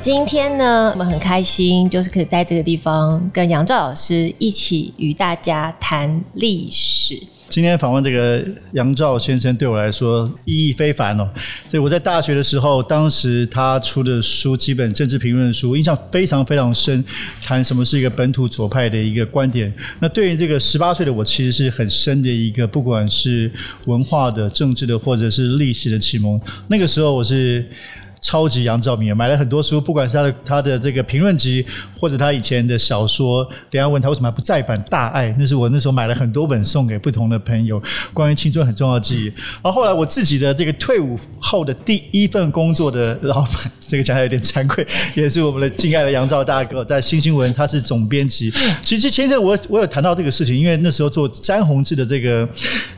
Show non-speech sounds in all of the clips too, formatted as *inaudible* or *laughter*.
今天呢，我们很开心，就是可以在这个地方跟杨照老师一起与大家谈历史。今天访问这个杨照先生，对我来说意义非凡哦。所以我在大学的时候，当时他出的书几本政治评论书，印象非常非常深，谈什么是一个本土左派的一个观点。那对于这个十八岁的我，其实是很深的一个，不管是文化的、政治的，或者是历史的启蒙。那个时候我是。超级杨照迷，买了很多书，不管是他的他的这个评论集，或者他以前的小说。等下问他为什么不再版《大爱》，那是我那时候买了很多本送给不同的朋友，关于青春很重要的记忆。然后来我自己的这个退伍后的第一份工作的老板，这个讲起来有点惭愧，也是我们的敬爱的杨照大哥，在新新闻他是总编辑。其实前一阵我我有谈到这个事情，因为那时候做詹宏志的这个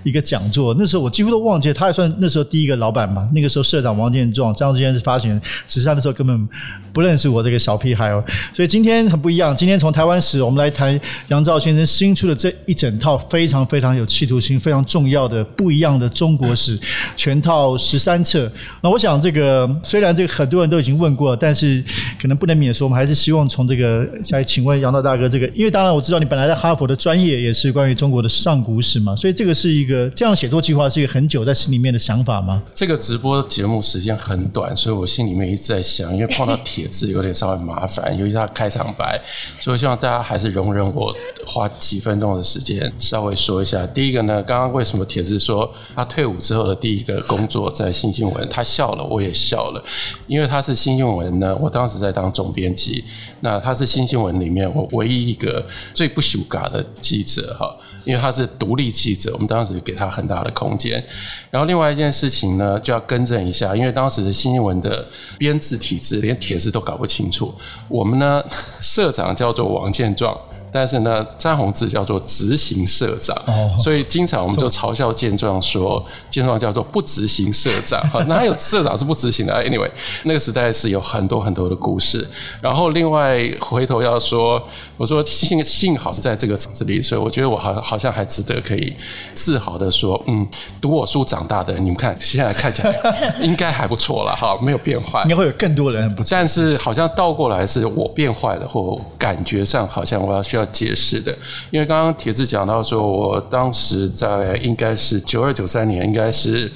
一个讲座，那时候我几乎都忘记，他也算那时候第一个老板嘛。那个时候社长王建壮，张之间是发。*laughs* 发现，只是他那时候根本不认识我这个小屁孩哦，所以今天很不一样。今天从台湾史，我们来谈杨照先生新出的这一整套非常非常有企图心、非常重要的不一样的中国史全套十三册。那我想，这个虽然这个很多人都已经问过了，但是可能不能免说，我们还是希望从这个来请问杨照大哥这个，因为当然我知道你本来在哈佛的专业也是关于中国的上古史嘛，所以这个是一个这样写作计划是一个很久在心里面的想法吗？这个直播节目时间很短，所以我。我心里面一直在想，因为碰到铁字有点稍微麻烦，尤其他开场白，所以希望大家还是容忍我花几分钟的时间稍微说一下。第一个呢，刚刚为什么铁字说他退伍之后的第一个工作在新新闻，他笑了，我也笑了，因为他是新新闻呢，我当时在当总编辑，那他是新新闻里面我唯一一个最不羞嘎的记者哈。因为他是独立记者，我们当时给他很大的空间。然后另外一件事情呢，就要更正一下，因为当时的新新闻的编制体制连铁字都搞不清楚。我们呢，社长叫做王建壮。但是呢，詹宏志叫做执行社长，所以经常我们就嘲笑建壮说，建壮叫做不执行社长。*laughs* 哪还有社长是不执行的？Anyway，那个时代是有很多很多的故事。然后另外回头要说，我说幸幸好是在这个场子里，所以我觉得我好好像还值得可以自豪的说，嗯，读我书长大的，你们看现在看起来 *laughs* 应该还不错了哈，没有变坏。应该会有更多人不错，但是好像倒过来是我变坏了，或感觉上好像我要需要。解释的，因为刚刚铁子讲到说，我当时在应该是九二九三年，应该是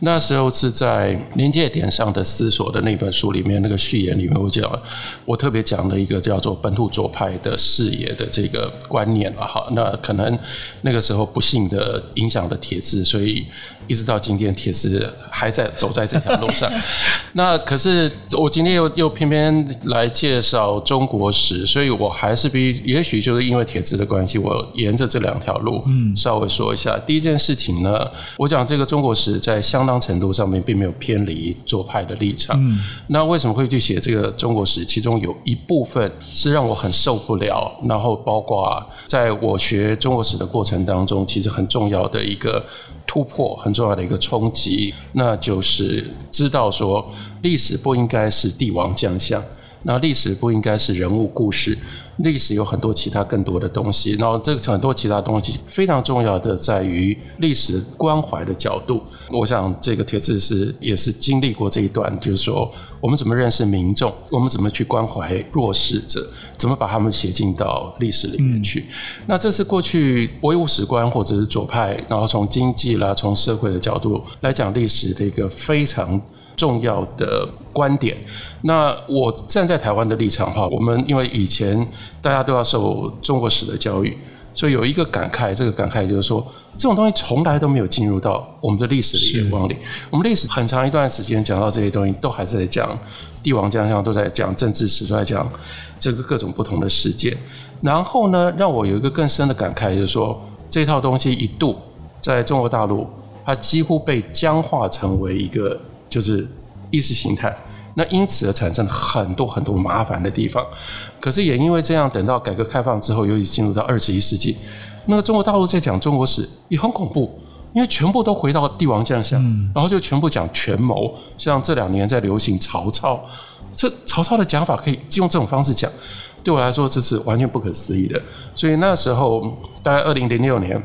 那时候是在临界点上的思索的那本书里面，那个序言里面我讲，我特别讲了一个叫做本土左派的视野的这个观念了哈。那可能那个时候不幸的影响了铁子，所以一直到今天铁子还在走在这条路上。*laughs* 那可是我今天又又偏偏来介绍中国史，所以我还是比也许。就是因为铁子的关系，我沿着这两条路，嗯，稍微说一下。第一件事情呢，我讲这个中国史在相当程度上面并没有偏离左派的立场。嗯，那为什么会去写这个中国史？其中有一部分是让我很受不了，然后包括在我学中国史的过程当中，其实很重要的一个突破，很重要的一个冲击，那就是知道说历史不应该是帝王将相，那历史不应该是人物故事。历史有很多其他更多的东西，然后这个很多其他东西非常重要的在于历史关怀的角度。我想这个帖子是也是经历过这一段，就是说我们怎么认识民众，我们怎么去关怀弱势者，怎么把他们写进到历史里面去。嗯、那这是过去唯物史观或者是左派，然后从经济啦、从社会的角度来讲历史的一个非常重要的观点。那我站在台湾的立场哈，我们因为以前大家都要受中国史的教育，所以有一个感慨，这个感慨就是说，这种东西从来都没有进入到我们的历史的眼光里。我们历史很长一段时间讲到这些东西，都还是在讲帝王将相，都在讲政治史，都在讲这个各种不同的事件。然后呢，让我有一个更深的感慨，就是说，这套东西一度在中国大陆，它几乎被僵化成为一个。就是意识形态。那因此而产生很多很多麻烦的地方。可是也因为这样，等到改革开放之后，尤其进入到二十一世纪，那个中国大陆在讲中国史也很恐怖，因为全部都回到帝王将相，然后就全部讲权谋。像这两年在流行曹操，这曹操的讲法可以用这种方式讲，对我来说这是完全不可思议的。所以那时候大概二零零六年、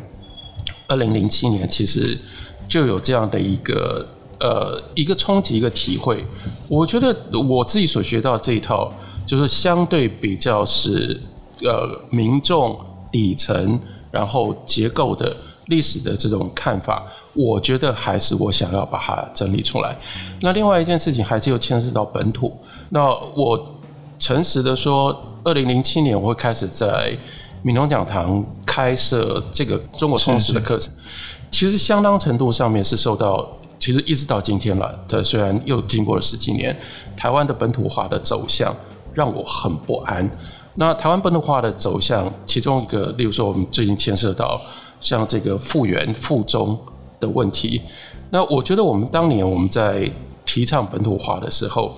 二零零七年，其实就有这样的一个。呃，一个冲击，一个体会。我觉得我自己所学到这一套，就是相对比较是呃民众底层，然后结构的历史的这种看法。我觉得还是我想要把它整理出来。那另外一件事情，还是又牵涉到本土。那我诚实的说，二零零七年我会开始在闽东讲堂开设这个中国通史的课程，其实相当程度上面是受到。其实一直到今天了，这虽然又经过了十几年，台湾的本土化的走向让我很不安。那台湾本土化的走向，其中一个，例如说我们最近牵涉到像这个复原复中的问题。那我觉得我们当年我们在提倡本土化的时候，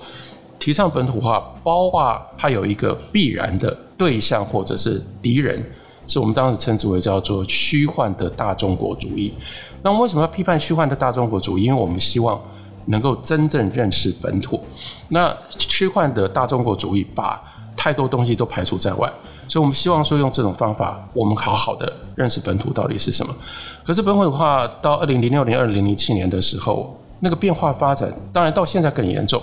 提倡本土化，包括它有一个必然的对象或者是敌人，是我们当时称之为叫做虚幻的大中国主义。那为什么要批判虚幻的大中国主义？因为我们希望能够真正认识本土。那虚幻的大中国主义把太多东西都排除在外，所以我们希望说用这种方法，我们好好的认识本土到底是什么。可是本土化到二零零六年、二零零七年的时候，那个变化发展，当然到现在更严重。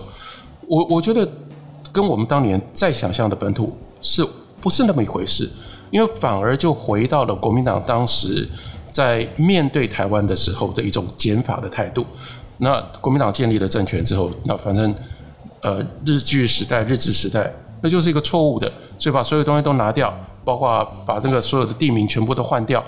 我我觉得跟我们当年再想象的本土是不是那么一回事？因为反而就回到了国民党当时。在面对台湾的时候的一种减法的态度，那国民党建立了政权之后，那反正呃日据时代、日治时代，那就是一个错误的，所以把所有东西都拿掉，包括把这个所有的地名全部都换掉，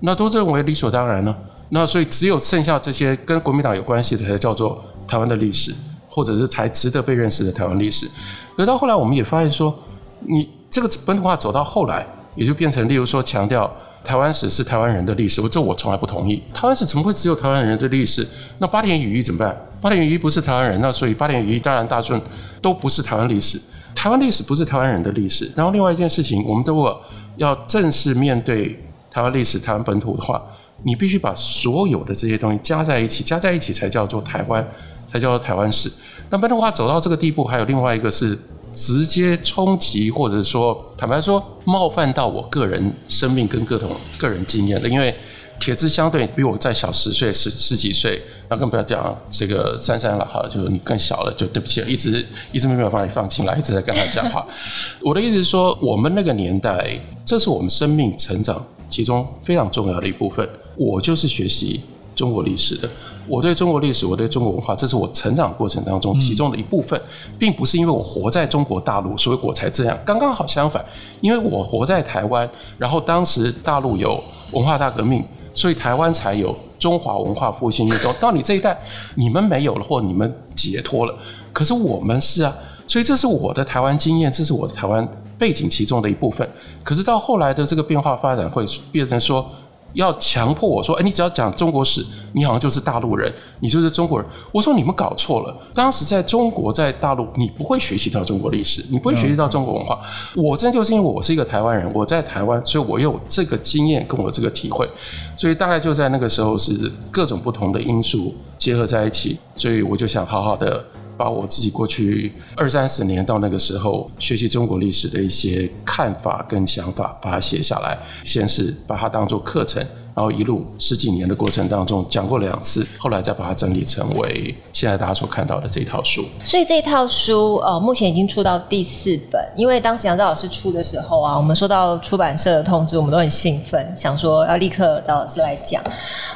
那都认为理所当然呢。那所以只有剩下这些跟国民党有关系的才叫做台湾的历史，或者是才值得被认识的台湾历史。可到后来我们也发现说，你这个本土化走到后来，也就变成例如说强调。台湾史是台湾人的历史，我这我从来不同意。台湾史怎么会只有台湾人的历史？那八点羽翼怎么办？八点羽翼不是台湾人，那所以八点羽翼当然大顺都不是台湾历史。台湾历史不是台湾人的历史。然后另外一件事情，我们如果要正式面对台湾历史、台湾本土的话，你必须把所有的这些东西加在一起，加在一起才叫做台湾，才叫做台湾史。那本土化走到这个地步，还有另外一个是。直接冲击，或者说坦白说，冒犯到我个人生命跟各种个人经验的。因为铁枝相对比我再小十岁、十十几岁，那更不要讲这个珊珊了哈，就是你更小了，就对不起了，一直一直没有把你放进来，一直在跟他讲话。*laughs* 我的意思是说，我们那个年代，这是我们生命成长其中非常重要的一部分。我就是学习中国历史的。我对中国历史，我对中国文化，这是我成长过程当中其中的一部分，并不是因为我活在中国大陆，所以我才这样。刚刚好相反，因为我活在台湾，然后当时大陆有文化大革命，所以台湾才有中华文化复兴运动。到你这一代，你们没有了，或你们解脱了，可是我们是啊，所以这是我的台湾经验，这是我的台湾背景其中的一部分。可是到后来的这个变化发展，会变成说。要强迫我说，哎，你只要讲中国史，你好像就是大陆人，你就是中国人。我说你们搞错了。当时在中国，在大陆，你不会学习到中国历史，你不会学习到中国文化。我真就是因为我是一个台湾人，我在台湾，所以我有这个经验跟我这个体会。所以大概就在那个时候，是各种不同的因素结合在一起，所以我就想好好的。把我自己过去二三十年到那个时候学习中国历史的一些看法跟想法，把它写下来，先是把它当做课程。然后一路十几年的过程当中讲过两次，后来再把它整理成为现在大家所看到的这一套书。所以这套书呃目前已经出到第四本，因为当时杨照老师出的时候啊，我们收到出版社的通知，我们都很兴奋，想说要立刻找老师来讲。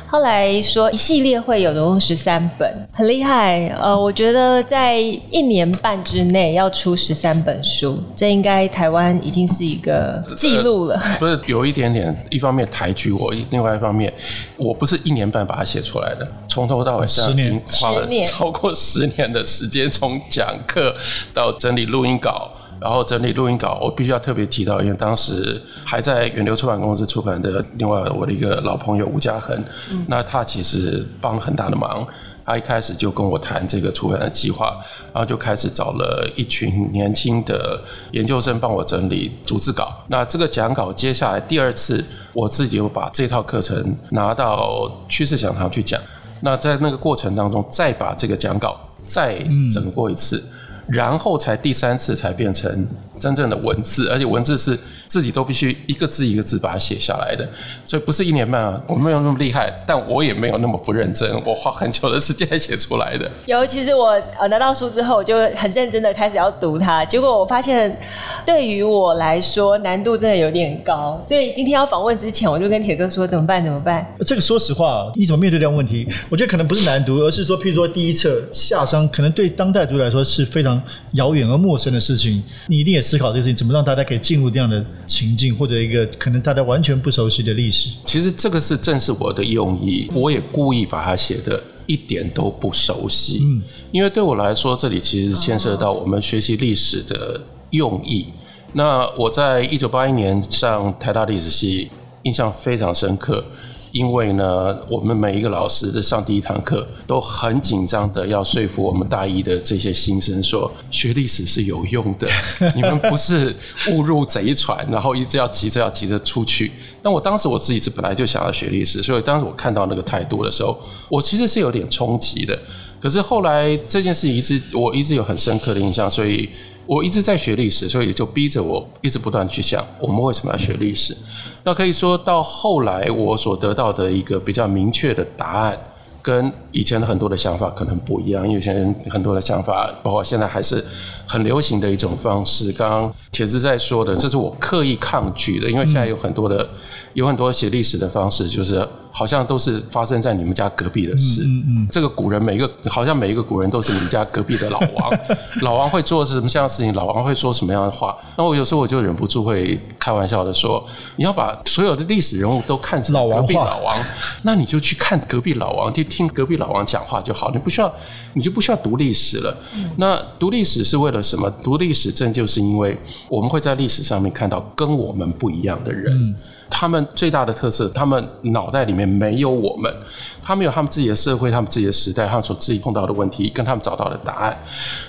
后来说一系列会有总共十三本，很厉害。呃，我觉得在一年半之内要出十三本书，这应该台湾已经是一个记录了。呃，不是有一点点，一方面抬举我，另外。另外一方面，我不是一年半把它写出来的，从头到尾现在已经花了超过十年的时间，从讲课到整理录音稿，然后整理录音稿，我必须要特别提到，因为当时还在远流出版公司出版的另外我的一个老朋友吴家恒，嗯、那他其实帮了很大的忙。他一开始就跟我谈这个出版的计划，然后就开始找了一群年轻的研究生帮我整理逐字稿。那这个讲稿接下来第二次，我自己又把这套课程拿到趋势讲堂去讲。那在那个过程当中，再把这个讲稿再整过一次。嗯然后才第三次才变成真正的文字，而且文字是自己都必须一个字一个字把它写下来的，所以不是一年半啊，我没有那么厉害，但我也没有那么不认真，我花很久的时间写出来的。尤，其是我呃拿到书之后，我就很认真的开始要读它，结果我发现对于我来说难度真的有点高，所以今天要访问之前，我就跟铁哥说怎么办？怎么办？这个说实话，你怎么面对这样问题？我觉得可能不是难读，而是说，譬如说第一册夏商，可能对当代读来说是非常。遥远而陌生的事情，你一定也思考这个事情，怎么让大家可以进入这样的情境，或者一个可能大家完全不熟悉的历史。其实这个是正是我的用意，我也故意把它写的一点都不熟悉，嗯，因为对我来说，这里其实牵涉到我们学习历史的用意。那我在一九八一年上台大历史系，印象非常深刻。因为呢，我们每一个老师的上第一堂课都很紧张的要说服我们大一的这些新生说，学历史是有用的，*laughs* 你们不是误入贼船，然后一直要急着要急着出去。那我当时我自己是本来就想要学历史，所以当时我看到那个态度的时候，我其实是有点冲击的。可是后来这件事情一直我一直有很深刻的印象，所以。我一直在学历史，所以也就逼着我一直不断去想，我们为什么要学历史？那可以说到后来，我所得到的一个比较明确的答案，跟以前的很多的想法可能不一样。因为现在很多的想法，包括现在还是很流行的一种方式。刚刚铁子在说的，这是我刻意抗拒的，因为现在有很多的。有很多写历史的方式，就是好像都是发生在你们家隔壁的事。嗯嗯。这个古人每一个，好像每一个古人都是你们家隔壁的老王。*laughs* 老王会做什么样的事情？老王会说什么样的话？那我有时候我就忍不住会开玩笑的说：你要把所有的历史人物都看成隔壁老王，那你就去看隔壁老王，就听隔壁老王讲话就好。你不需要，你就不需要读历史了。那读历史是为了什么？读历史正就是因为我们会在历史上面看到跟我们不一样的人。他们最大的特色，他们脑袋里面没有我们，他们有他们自己的社会，他们自己的时代，他们所自己碰到的问题，跟他们找到的答案。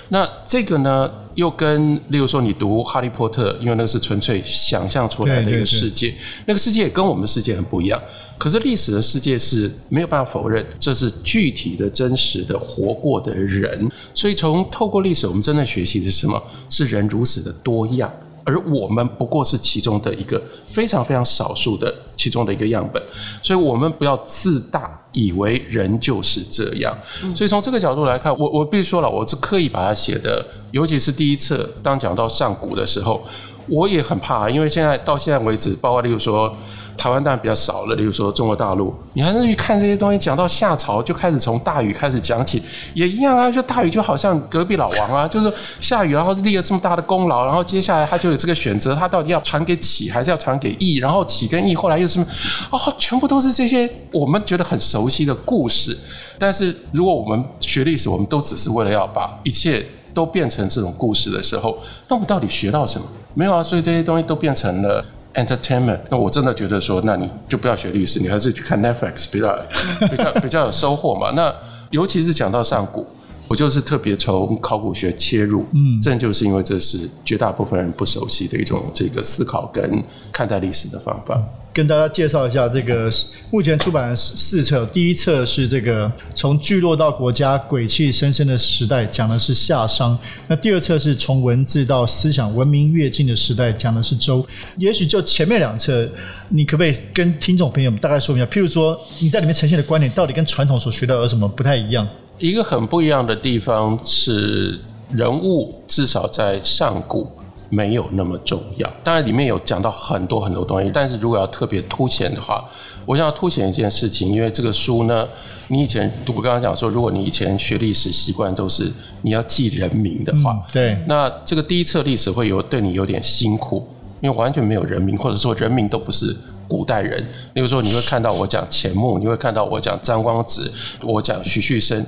那这个呢，又跟例如说你读《哈利波特》，因为那个是纯粹想象出来的一个世界，那个世界跟我们的世界很不一样。可是历史的世界是没有办法否认，这是具体的真实的活过的人。所以从透过历史，我们真的学习的是什么？是人如此的多样。而我们不过是其中的一个非常非常少数的其中的一个样本，所以我们不要自大，以为人就是这样。所以从这个角度来看，我我必须说了，我是刻意把它写的，尤其是第一册，当讲到上古的时候，我也很怕，因为现在到现在为止，包括例如说。台湾当然比较少了，例如说中国大陆，你还是去看这些东西。讲到夏朝，就开始从大禹开始讲起，也一样啊。就大禹就好像隔壁老王啊，*laughs* 就是夏禹，然后立了这么大的功劳，然后接下来他就有这个选择，他到底要传给启还是要传给义？然后启跟义后来又是什么？哦，全部都是这些我们觉得很熟悉的故事。但是如果我们学历史，我们都只是为了要把一切都变成这种故事的时候，那我们到底学到什么？没有啊。所以这些东西都变成了。Entertainment，那我真的觉得说，那你就不要学历史，你还是去看 Netflix 比较 *laughs* 比较比较有收获嘛。那尤其是讲到上古，我就是特别从考古学切入，嗯，正就是因为这是绝大部分人不熟悉的一种这个思考跟看待历史的方法。跟大家介绍一下这个目前出版的四册，第一册是这个从聚落到国家，鬼气深深的时代，讲的是夏商；那第二册是从文字到思想，文明跃进的时代，讲的是周。也许就前面两册，你可不可以跟听众朋友们大概说明一下？譬如说你在里面呈现的观点，到底跟传统所学到有什么不太一样？一个很不一样的地方是人物，至少在上古。没有那么重要，当然里面有讲到很多很多东西，但是如果要特别凸显的话，我想要凸显一件事情，因为这个书呢，你以前我刚刚讲说，如果你以前学历史习惯都是你要记人名的话，嗯、对，那这个第一册历史会有对你有点辛苦，因为完全没有人名，或者说人名都不是古代人，例如说你会看到我讲钱穆，你会看到我讲张光直，我讲徐旭升。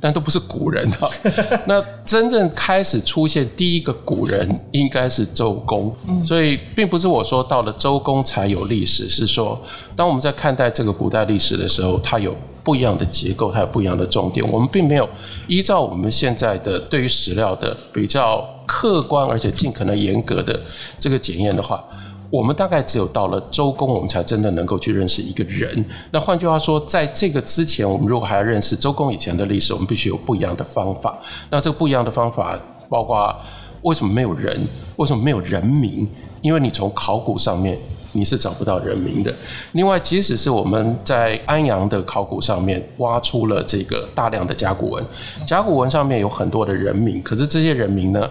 但都不是古人的。*laughs* 那真正开始出现第一个古人，应该是周公。所以，并不是我说到了周公才有历史，是说当我们在看待这个古代历史的时候，它有不一样的结构，它有不一样的重点。我们并没有依照我们现在的对于史料的比较客观而且尽可能严格的这个检验的话。我们大概只有到了周公，我们才真的能够去认识一个人。那换句话说，在这个之前，我们如果还要认识周公以前的历史，我们必须有不一样的方法。那这个不一样的方法，包括为什么没有人？为什么没有人名？因为你从考古上面你是找不到人名的。另外，即使是我们在安阳的考古上面挖出了这个大量的甲骨文，甲骨文上面有很多的人名，可是这些人名呢？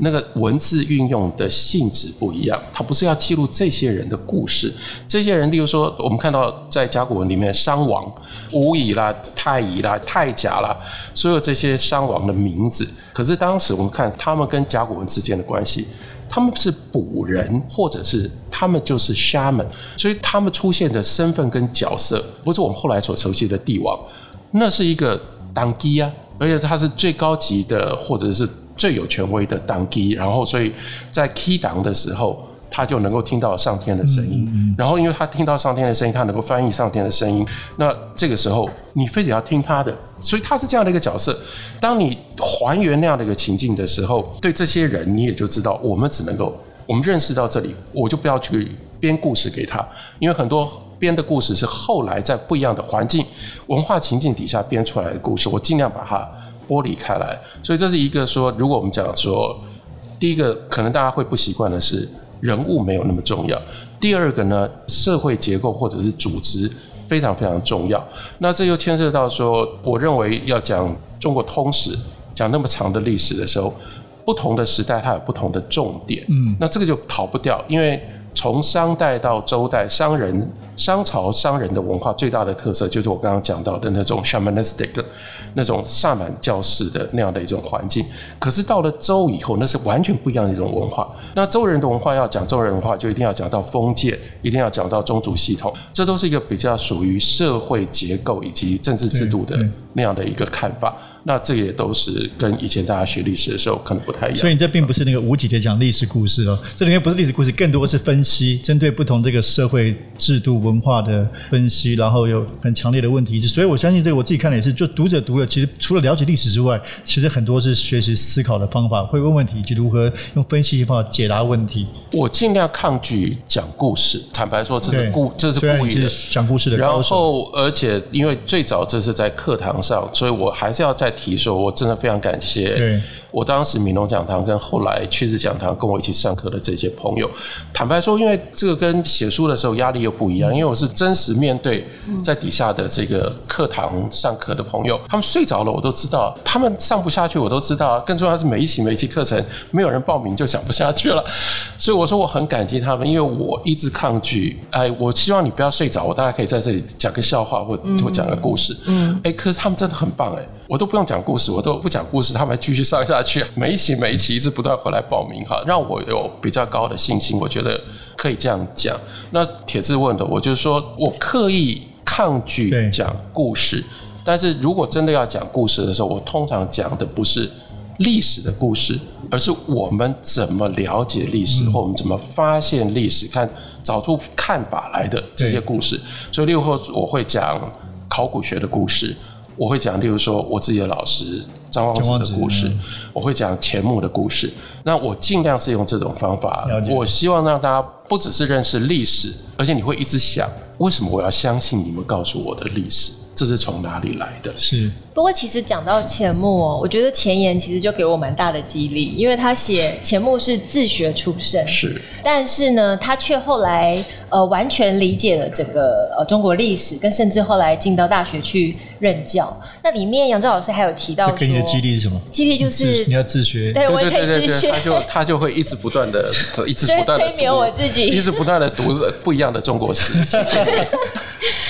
那个文字运用的性质不一样，它不是要记录这些人的故事。这些人，例如说，我们看到在甲骨文里面，商王、吴乙啦、太乙啦、太甲啦，所有这些商王的名字。可是当时我们看他们跟甲骨文之间的关系，他们是卜人，或者是他们就是 shaman，所以他们出现的身份跟角色，不是我们后来所熟悉的帝王，那是一个当机啊，而且他是最高级的，或者是。最有权威的当机，然后所以在 key 档的时候，他就能够听到上天的声音。然后因为他听到上天的声音，他能够翻译上天的声音。那这个时候你非得要听他的，所以他是这样的一个角色。当你还原那样的一个情境的时候，对这些人你也就知道，我们只能够我们认识到这里，我就不要去编故事给他，因为很多编的故事是后来在不一样的环境、文化情境底下编出来的故事，我尽量把它。剥离开来，所以这是一个说，如果我们讲说，第一个可能大家会不习惯的是人物没有那么重要，第二个呢，社会结构或者是组织非常非常重要。那这又牵涉到说，我认为要讲中国通史，讲那么长的历史的时候，不同的时代它有不同的重点，嗯，那这个就逃不掉，因为。从商代到周代，商人、商朝商人的文化最大的特色就是我刚刚讲到的那种 shamanistic 的那种萨满教式的那样的一种环境。可是到了周以后，那是完全不一样的一种文化。那周人的文化要讲周人文化，就一定要讲到封建，一定要讲到宗族系统，这都是一个比较属于社会结构以及政治制度的那样的一个看法。那这也都是跟以前大家学历史的时候可能不太一样。所以你这并不是那个无极的讲历史故事哦，这里面不是历史故事，更多的是分析，针对不同这个社会制度文化的分析，然后有很强烈的问题。所以我相信这个我自己看的也是，就读者读了，其实除了了解历史之外，其实很多是学习思考的方法，会问问题以及如何用分析的方法解答问题。我尽量抗拒讲故事，坦白说，这是故这是故意的讲故事的。然后，而且因为最早这是在课堂上，所以我还是要再。提说，我真的非常感谢。我当时闽农讲堂跟后来趋势讲堂跟我一起上课的这些朋友，坦白说，因为这个跟写书的时候压力又不一样，因为我是真实面对在底下的这个课堂上课的朋友，他们睡着了我都知道，他们上不下去我都知道，更重要的是每一期每一期课程没有人报名就讲不下去了，所以我说我很感激他们，因为我一直抗拒，哎，我希望你不要睡着，我大家可以在这里讲个笑话或或讲个故事，嗯，哎，可是他们真的很棒，哎，我都不用讲故事，我都不讲故事，他们还继续上下。去每一期每一期一直不断回来报名哈，让我有比较高的信心，我觉得可以这样讲。那铁志问的，我就是说我刻意抗拒讲故事，但是如果真的要讲故事的时候，我通常讲的不是历史的故事，而是我们怎么了解历史，或我们怎么发现历史，看找出看法来的这些故事。所以例如说我会讲考古学的故事，我会讲例如说我自己的老师。张望子的故事，我会讲钱穆的故事。那我尽量是用这种方法。我希望让大家不只是认识历史，而且你会一直想，为什么我要相信你们告诉我的历史？这是从哪里来的？是。不过其实讲到钱穆哦，我觉得前言其实就给我蛮大的激励，因为他写钱穆是自学出身，是，但是呢，他却后来呃完全理解了整个呃中国历史，跟甚至后来进到大学去任教。那里面杨照老师还有提到说，给你的激励是什么？激励就是你要自学，对，我也可以自学。他就他就会一直不断的，一直不断的催眠我自己，一直不断的读不一样的中国史。*laughs*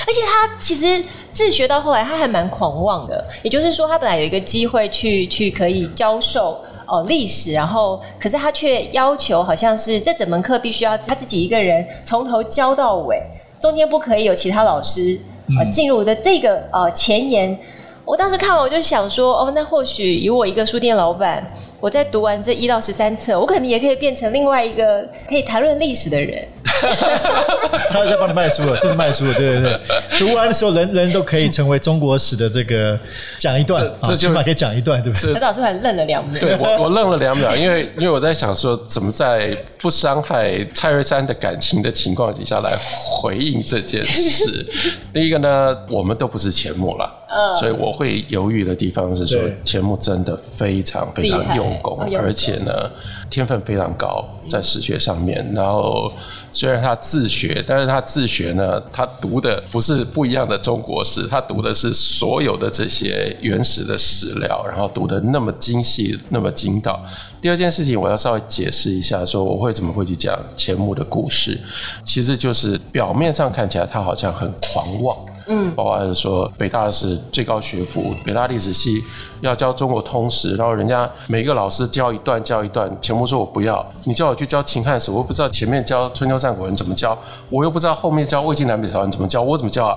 而且他其实自学到后来，他还蛮狂妄的。也就是说，他本来有一个机会去去可以教授哦历史，然后可是他却要求，好像是这整门课必须要他自己一个人从头教到尾，中间不可以有其他老师呃进入的这个呃前沿。我当时看完我就想说，哦，那或许以我一个书店老板，我在读完这一到十三册，我可能也可以变成另外一个可以谈论历史的人。*laughs* 他在帮你卖书了，真的卖书了，对对对。读完的时候，人人都可以成为中国史的这个讲一段，这，这就起码可以讲一段，对不对？他早出还愣了两秒，对我我愣了两秒，因为因为我在想说，怎么在不伤害蔡瑞山的感情的情况底下来回应这件事。*laughs* 第一个呢，我们都不是钱穆了，嗯，所以我会犹豫的地方是说，钱穆真的非常非常用功，而且呢。天分非常高，在史学上面。然后虽然他自学，但是他自学呢，他读的不是不一样的中国史，他读的是所有的这些原始的史料，然后读的那么精细，那么精到。第二件事情，我要稍微解释一下，说我会怎么会去讲钱穆的故事，其实就是表面上看起来他好像很狂妄。嗯，包括是说北大是最高学府，北大历史系要教中国通史，然后人家每一个老师教一段教一段，全部说我不要，你叫我去教秦汉史，我不知道前面教春秋战国人怎么教，我又不知道后面教魏晋南北朝人怎么教，我怎么教啊？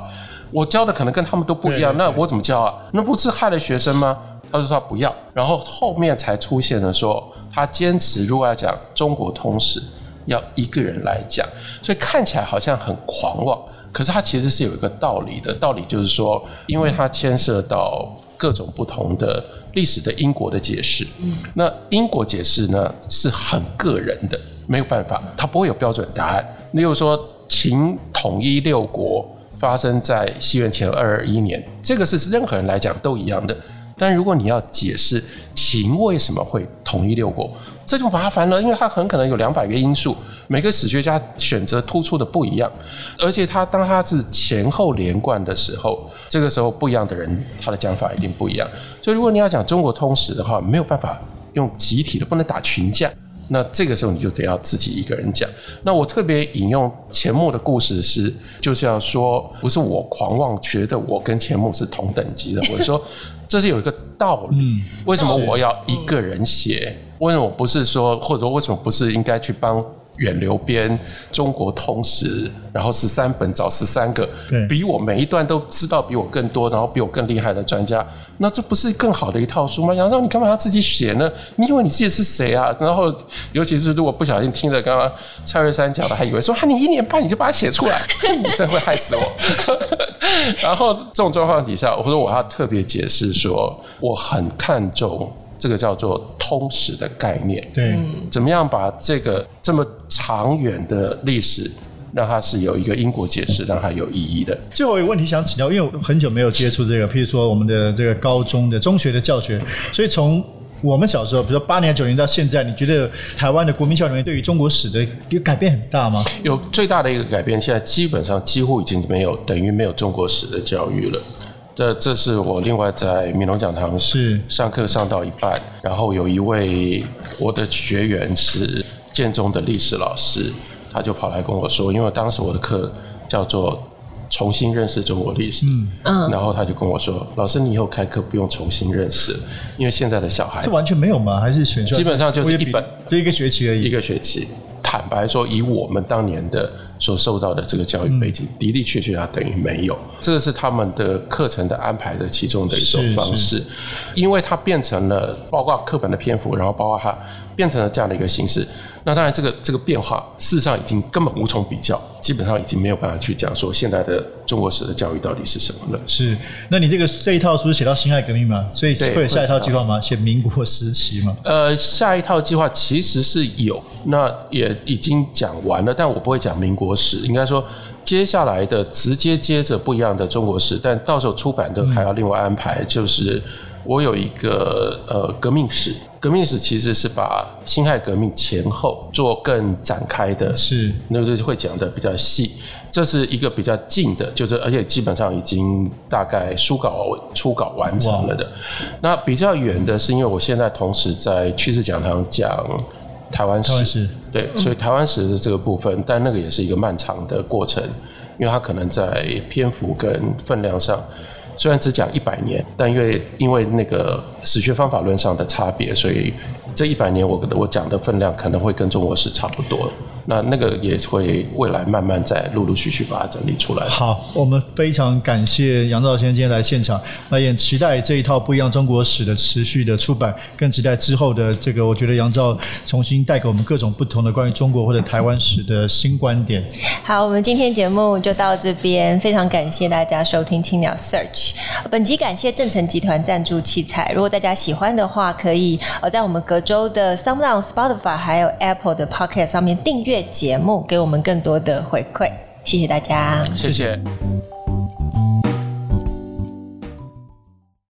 我教的可能跟他们都不一样，那我怎么教啊？那不是害了学生吗？他说他不要，然后后面才出现了说他坚持如果要讲中国通史，要一个人来讲，所以看起来好像很狂妄。可是它其实是有一个道理的，道理就是说，因为它牵涉到各种不同的历史的因果的解释。嗯，那因果解释呢是很个人的，没有办法，它不会有标准答案。例如说，秦统一六国发生在西元前二二一年，这个是任何人来讲都一样的。但如果你要解释秦为什么会统一六国，这就麻烦了，因为它很可能有两百个因素，每个史学家选择突出的不一样，而且他当他是前后连贯的时候，这个时候不一样的人他的讲法一定不一样。所以如果你要讲中国通史的话，没有办法用集体的，不能打群架，那这个时候你就得要自己一个人讲。那我特别引用钱穆的故事是，就是要说，不是我狂妄觉得我跟钱穆是同等级的，我说这是有一个道理，为什么我要一个人写？为什么不是说，或者说为什么不是应该去帮远流编中国通史，然后十三本找十三个，比我每一段都知道比我更多，然后比我更厉害的专家，那这不是更好的一套书吗？杨照，你干嘛要自己写呢？你以为你自己是谁啊？然后，尤其是如果不小心听了刚刚蔡瑞山讲的，还以为说，哈，你一年半你就把它写出来，*laughs* 你真会害死我。*laughs* 然后这种状况底下，我说我要特别解释说，我很看重。这个叫做通史的概念，对，怎么样把这个这么长远的历史，让它是有一个因果解释，让它有意义的。最后一个问题想请教，因为我很久没有接触这个，譬如说我们的这个高中的中学的教学，所以从我们小时候，比如说八年九年到现在，你觉得台湾的国民教育对于中国史的一个改变很大吗？有最大的一个改变，现在基本上几乎已经没有，等于没有中国史的教育了。这这是我另外在米农讲堂是上课上到一半，然后有一位我的学员是建中的历史老师，他就跑来跟我说，因为当时我的课叫做重新认识中国历史，嗯，然后他就跟我说，老师你以后开课不用重新认识，因为现在的小孩这完全没有吗？还是选修？基本上就是一本，就一个学期而已，一个学期。坦白说，以我们当年的所受到的这个教育背景，的的确确，它等于没有。这个是他们的课程的安排的其中的一种方式，因为它变成了包括课本的篇幅，然后包括它变成了这样的一个形式。那当然，这个这个变化事实上已经根本无从比较，基本上已经没有办法去讲说现在的中国式的教育到底是什么了。是，那你这个这一套书写到辛亥革命吗？所以会有下一套计划吗？写民国时期吗？呃，下一套计划其实是有，那也已经讲完了，但我不会讲民国史，应该说接下来的直接接着不一样的中国史，但到时候出版的还要另外安排，就是。我有一个呃革命史，革命史其实是把辛亥革命前后做更展开的，是那个就会讲的比较细。这是一个比较近的，就是而且基本上已经大概书稿初稿完成了的。那比较远的是，因为我现在同时在趋势讲堂讲台湾史，史，对，所以台湾史的这个部分，但那个也是一个漫长的过程，因为它可能在篇幅跟分量上。虽然只讲一百年，但因为因为那个史学方法论上的差别，所以这一百年我我讲的分量可能会跟中国史差不多。那那个也会未来慢慢再陆陆续续把它整理出来。好，我们非常感谢杨照先生今天来现场，那也期待这一套不一样中国史的持续的出版，更期待之后的这个，我觉得杨照重新带给我们各种不同的关于中国或者台湾史的新观点。好，我们今天节目就到这边，非常感谢大家收听青鸟 Search。本集感谢正成集团赞助器材，如果大家喜欢的话，可以呃在我们隔周的 SoundOn Spotify 还有 Apple 的 Podcast 上面订阅。节目给我们更多的回馈，谢谢大家，谢谢。